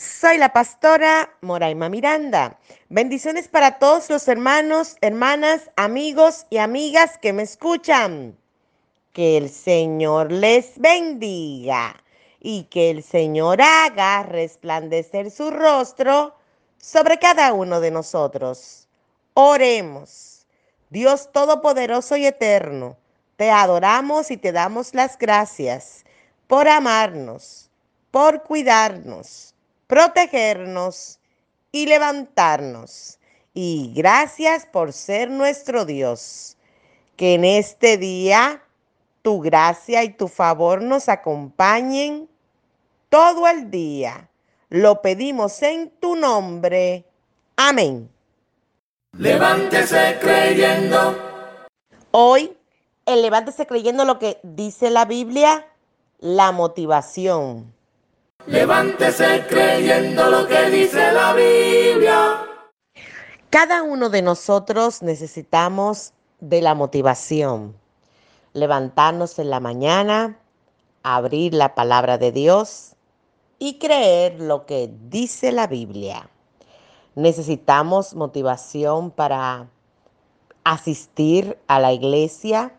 Soy la pastora Moraima Miranda. Bendiciones para todos los hermanos, hermanas, amigos y amigas que me escuchan. Que el Señor les bendiga y que el Señor haga resplandecer su rostro sobre cada uno de nosotros. Oremos. Dios Todopoderoso y Eterno, te adoramos y te damos las gracias por amarnos por cuidarnos, protegernos y levantarnos. Y gracias por ser nuestro Dios. Que en este día tu gracia y tu favor nos acompañen todo el día. Lo pedimos en tu nombre. Amén. Levántese creyendo. Hoy, el levántese creyendo lo que dice la Biblia, la motivación. Levántese creyendo lo que dice la Biblia. Cada uno de nosotros necesitamos de la motivación. Levantarnos en la mañana, abrir la palabra de Dios y creer lo que dice la Biblia. Necesitamos motivación para asistir a la iglesia.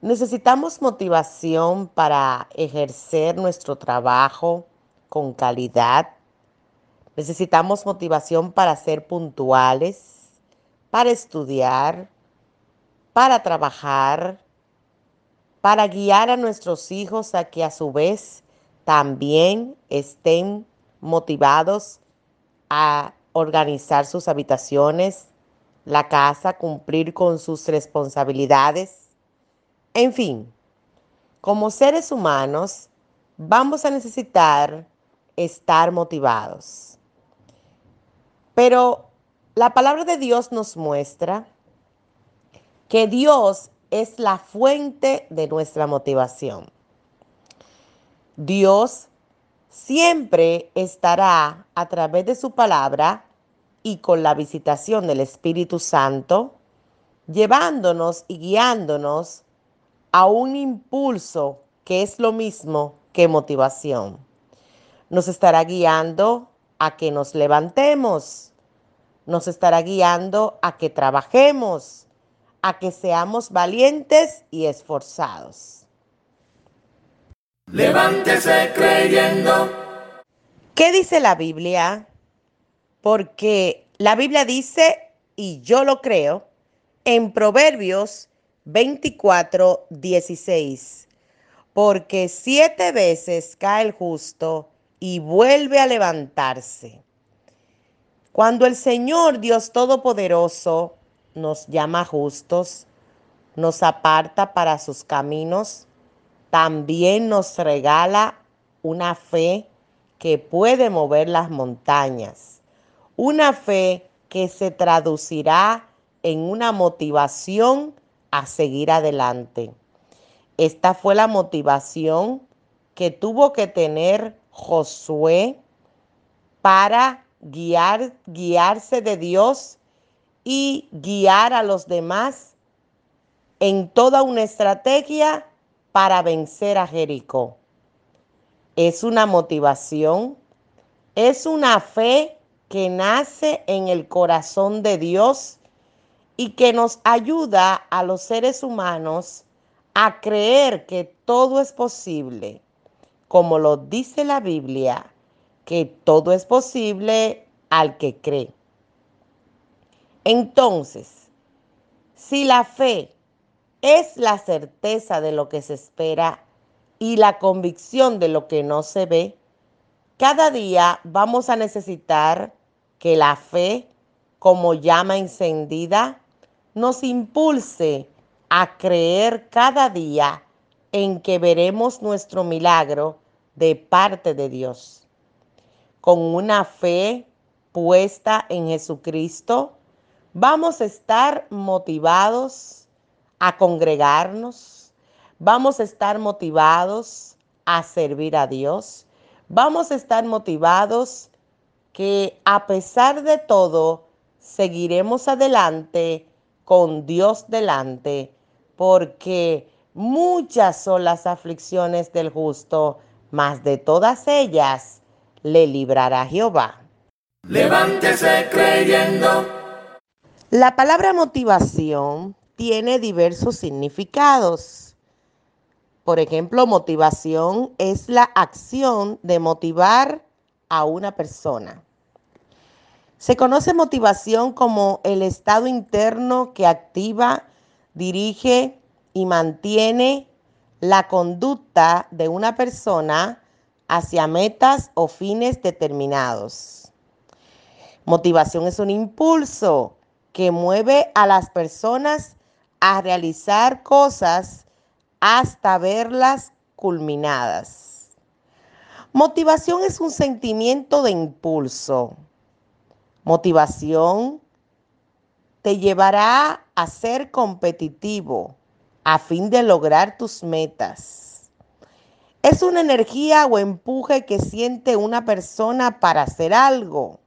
Necesitamos motivación para ejercer nuestro trabajo con calidad. Necesitamos motivación para ser puntuales, para estudiar, para trabajar, para guiar a nuestros hijos a que a su vez también estén motivados a organizar sus habitaciones, la casa, cumplir con sus responsabilidades. En fin, como seres humanos vamos a necesitar estar motivados. Pero la palabra de Dios nos muestra que Dios es la fuente de nuestra motivación. Dios siempre estará a través de su palabra y con la visitación del Espíritu Santo, llevándonos y guiándonos a un impulso que es lo mismo que motivación nos estará guiando a que nos levantemos, nos estará guiando a que trabajemos, a que seamos valientes y esforzados. Levántese creyendo. ¿Qué dice la Biblia? Porque la Biblia dice, y yo lo creo, en Proverbios 24, 16, porque siete veces cae el justo y vuelve a levantarse. Cuando el Señor Dios Todopoderoso nos llama justos, nos aparta para sus caminos, también nos regala una fe que puede mover las montañas, una fe que se traducirá en una motivación a seguir adelante. Esta fue la motivación que tuvo que tener Josué para guiar, guiarse de Dios y guiar a los demás en toda una estrategia para vencer a Jericó. Es una motivación, es una fe que nace en el corazón de Dios y que nos ayuda a los seres humanos a creer que todo es posible como lo dice la Biblia, que todo es posible al que cree. Entonces, si la fe es la certeza de lo que se espera y la convicción de lo que no se ve, cada día vamos a necesitar que la fe, como llama encendida, nos impulse a creer cada día en que veremos nuestro milagro de parte de Dios. con una fe puesta en Jesucristo, vamos a estar motivados a congregarnos, vamos a estar motivados a servir a Dios, vamos a estar motivados que a pesar de todo seguiremos adelante con Dios delante, porque muchas son las aflicciones del justo, mas de todas ellas le librará Jehová. Levántese creyendo. La palabra motivación tiene diversos significados. Por ejemplo, motivación es la acción de motivar a una persona. Se conoce motivación como el estado interno que activa, dirige y mantiene la conducta de una persona hacia metas o fines determinados. Motivación es un impulso que mueve a las personas a realizar cosas hasta verlas culminadas. Motivación es un sentimiento de impulso. Motivación te llevará a ser competitivo a fin de lograr tus metas. Es una energía o empuje que siente una persona para hacer algo.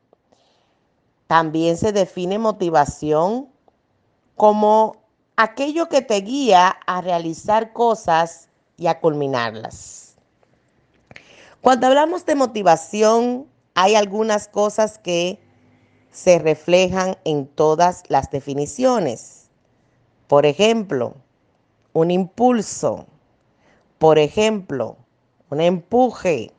También se define motivación como aquello que te guía a realizar cosas y a culminarlas. Cuando hablamos de motivación, hay algunas cosas que se reflejan en todas las definiciones. Por ejemplo, un impulso. Por ejemplo, un empuje.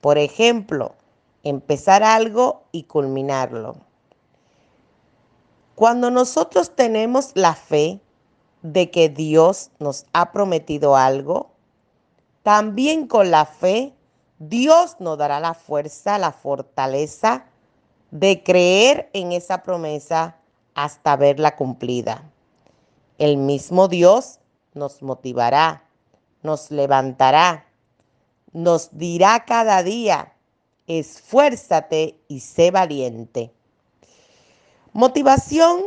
Por ejemplo, empezar algo y culminarlo. Cuando nosotros tenemos la fe de que Dios nos ha prometido algo, también con la fe Dios nos dará la fuerza, la fortaleza de creer en esa promesa hasta verla cumplida. El mismo Dios nos motivará, nos levantará, nos dirá cada día, esfuérzate y sé valiente. Motivación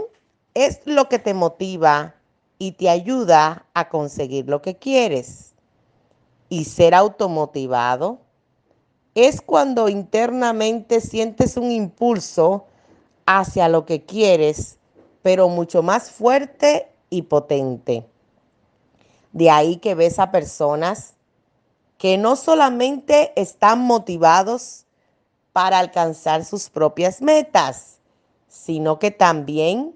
es lo que te motiva y te ayuda a conseguir lo que quieres. Y ser automotivado es cuando internamente sientes un impulso hacia lo que quieres, pero mucho más fuerte y potente. De ahí que ves a personas que no solamente están motivados para alcanzar sus propias metas, sino que también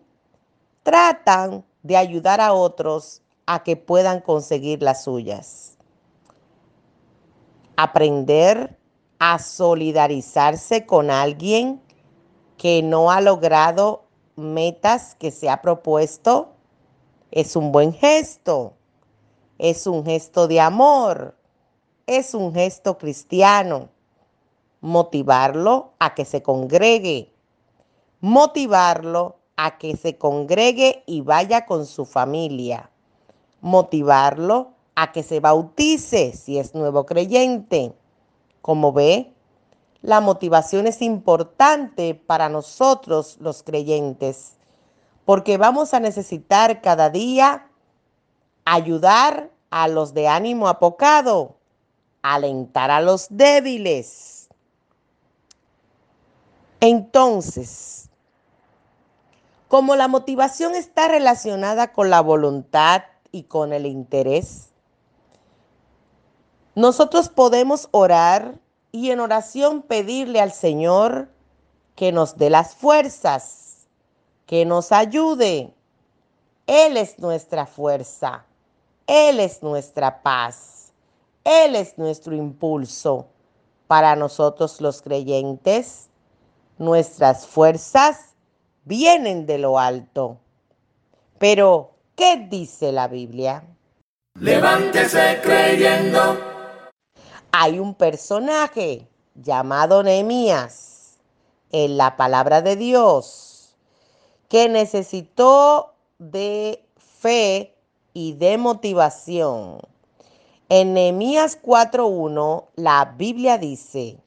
tratan de ayudar a otros a que puedan conseguir las suyas. Aprender a solidarizarse con alguien que no ha logrado metas que se ha propuesto es un buen gesto, es un gesto de amor, es un gesto cristiano. Motivarlo a que se congregue, motivarlo a que se congregue y vaya con su familia, motivarlo a que se bautice si es nuevo creyente. Como ve, la motivación es importante para nosotros los creyentes, porque vamos a necesitar cada día ayudar a los de ánimo apocado, alentar a los débiles. Entonces, como la motivación está relacionada con la voluntad y con el interés, nosotros podemos orar y en oración pedirle al Señor que nos dé las fuerzas, que nos ayude. Él es nuestra fuerza, Él es nuestra paz, Él es nuestro impulso. Para nosotros los creyentes, nuestras fuerzas vienen de lo alto. Pero, ¿qué dice la Biblia? Levántese creyendo. Hay un personaje llamado Nehemías en la palabra de Dios que necesitó de fe y de motivación. En Nehemías 4:1 la Biblia dice: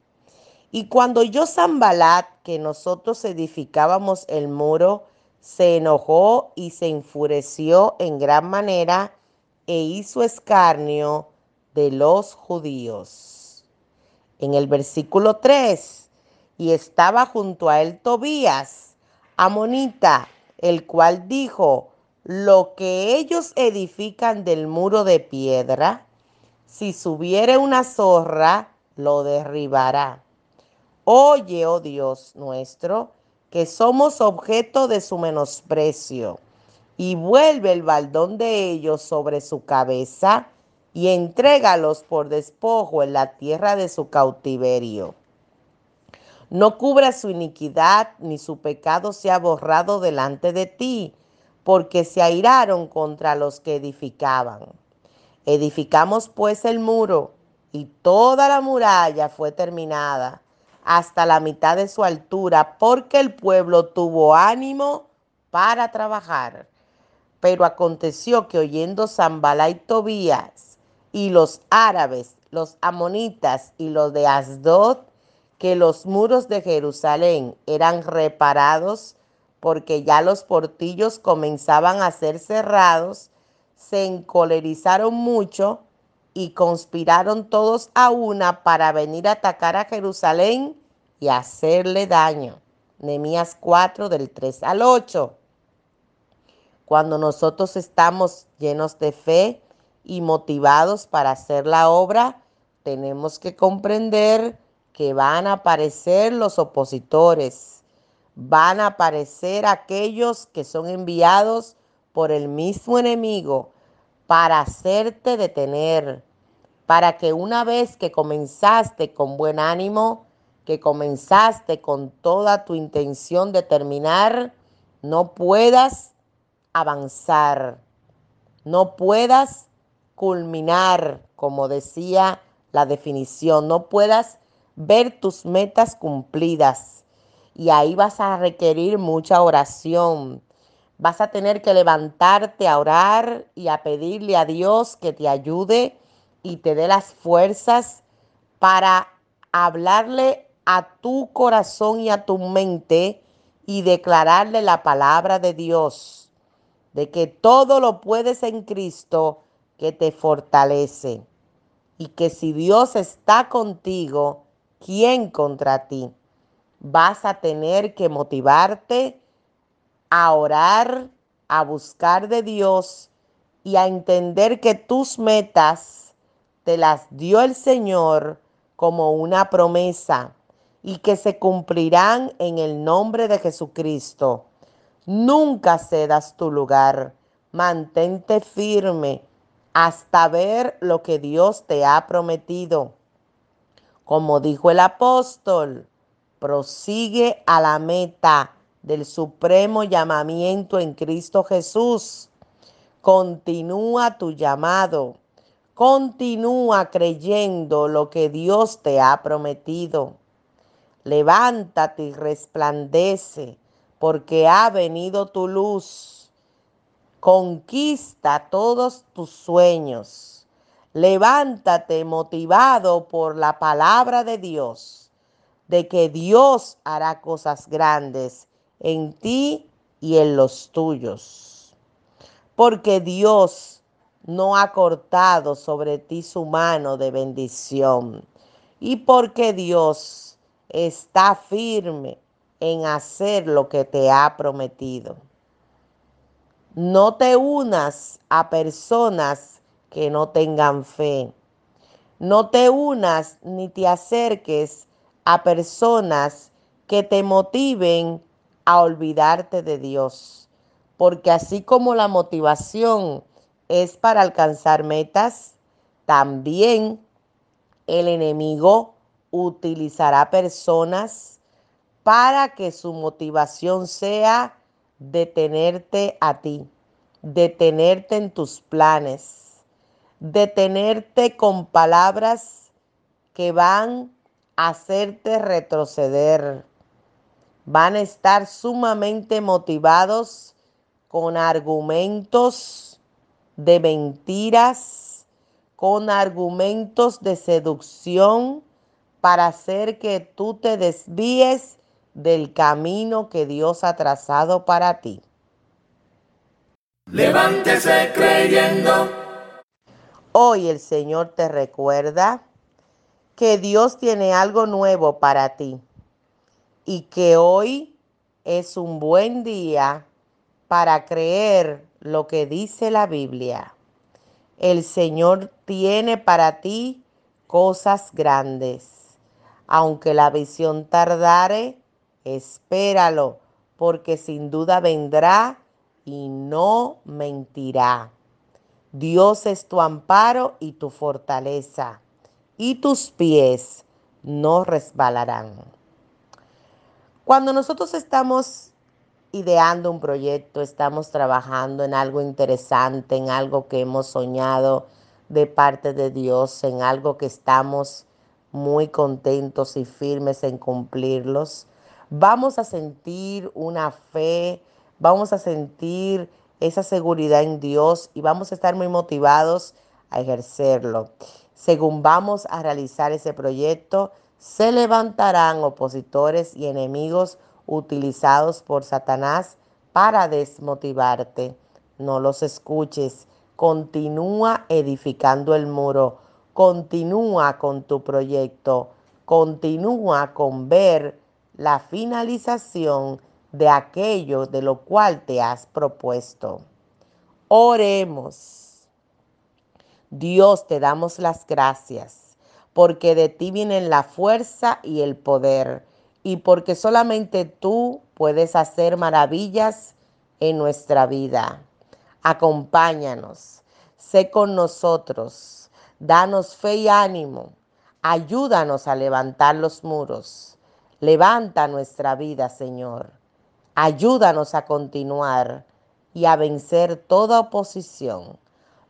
Y cuando yo Zambalat, que nosotros edificábamos el muro, se enojó y se enfureció en gran manera e hizo escarnio de los judíos. En el versículo 3, y estaba junto a él Tobías, amonita, el cual dijo, lo que ellos edifican del muro de piedra, si subiere una zorra, lo derribará. Oye, oh Dios nuestro, que somos objeto de su menosprecio, y vuelve el baldón de ellos sobre su cabeza, y entrégalos por despojo en la tierra de su cautiverio. No cubra su iniquidad, ni su pecado sea borrado delante de ti, porque se airaron contra los que edificaban. Edificamos pues el muro, y toda la muralla fue terminada hasta la mitad de su altura, porque el pueblo tuvo ánimo para trabajar. Pero aconteció que oyendo Zambala y Tobías y los árabes, los amonitas y los de Asdod, que los muros de Jerusalén eran reparados, porque ya los portillos comenzaban a ser cerrados, se encolerizaron mucho y conspiraron todos a una para venir a atacar a Jerusalén y hacerle daño. Nehemías 4 del 3 al 8. Cuando nosotros estamos llenos de fe y motivados para hacer la obra, tenemos que comprender que van a aparecer los opositores, van a aparecer aquellos que son enviados por el mismo enemigo para hacerte detener, para que una vez que comenzaste con buen ánimo, que comenzaste con toda tu intención de terminar, no puedas avanzar, no puedas culminar, como decía la definición, no puedas ver tus metas cumplidas. Y ahí vas a requerir mucha oración, Vas a tener que levantarte a orar y a pedirle a Dios que te ayude y te dé las fuerzas para hablarle a tu corazón y a tu mente y declararle la palabra de Dios, de que todo lo puedes en Cristo que te fortalece y que si Dios está contigo, ¿quién contra ti? Vas a tener que motivarte a orar, a buscar de Dios y a entender que tus metas te las dio el Señor como una promesa y que se cumplirán en el nombre de Jesucristo. Nunca cedas tu lugar, mantente firme hasta ver lo que Dios te ha prometido. Como dijo el apóstol, prosigue a la meta del supremo llamamiento en Cristo Jesús. Continúa tu llamado. Continúa creyendo lo que Dios te ha prometido. Levántate y resplandece, porque ha venido tu luz. Conquista todos tus sueños. Levántate motivado por la palabra de Dios, de que Dios hará cosas grandes en ti y en los tuyos. Porque Dios no ha cortado sobre ti su mano de bendición. Y porque Dios está firme en hacer lo que te ha prometido. No te unas a personas que no tengan fe. No te unas ni te acerques a personas que te motiven a olvidarte de Dios. Porque así como la motivación es para alcanzar metas, también el enemigo utilizará personas para que su motivación sea detenerte a ti, detenerte en tus planes, detenerte con palabras que van hacerte retroceder, van a estar sumamente motivados con argumentos de mentiras, con argumentos de seducción para hacer que tú te desvíes del camino que Dios ha trazado para ti. Levántese creyendo. Hoy el Señor te recuerda que Dios tiene algo nuevo para ti y que hoy es un buen día para creer lo que dice la Biblia. El Señor tiene para ti cosas grandes. Aunque la visión tardare, espéralo, porque sin duda vendrá y no mentirá. Dios es tu amparo y tu fortaleza, y tus pies no resbalarán. Cuando nosotros estamos ideando un proyecto, estamos trabajando en algo interesante, en algo que hemos soñado de parte de Dios, en algo que estamos muy contentos y firmes en cumplirlos, vamos a sentir una fe, vamos a sentir esa seguridad en Dios y vamos a estar muy motivados a ejercerlo. Según vamos a realizar ese proyecto, se levantarán opositores y enemigos utilizados por Satanás para desmotivarte. No los escuches. Continúa edificando el muro. Continúa con tu proyecto. Continúa con ver la finalización de aquello de lo cual te has propuesto. Oremos. Dios, te damos las gracias porque de ti vienen la fuerza y el poder y porque solamente tú puedes hacer maravillas en nuestra vida. Acompáñanos, sé con nosotros, danos fe y ánimo, ayúdanos a levantar los muros. Levanta nuestra vida, Señor. Ayúdanos a continuar y a vencer toda oposición.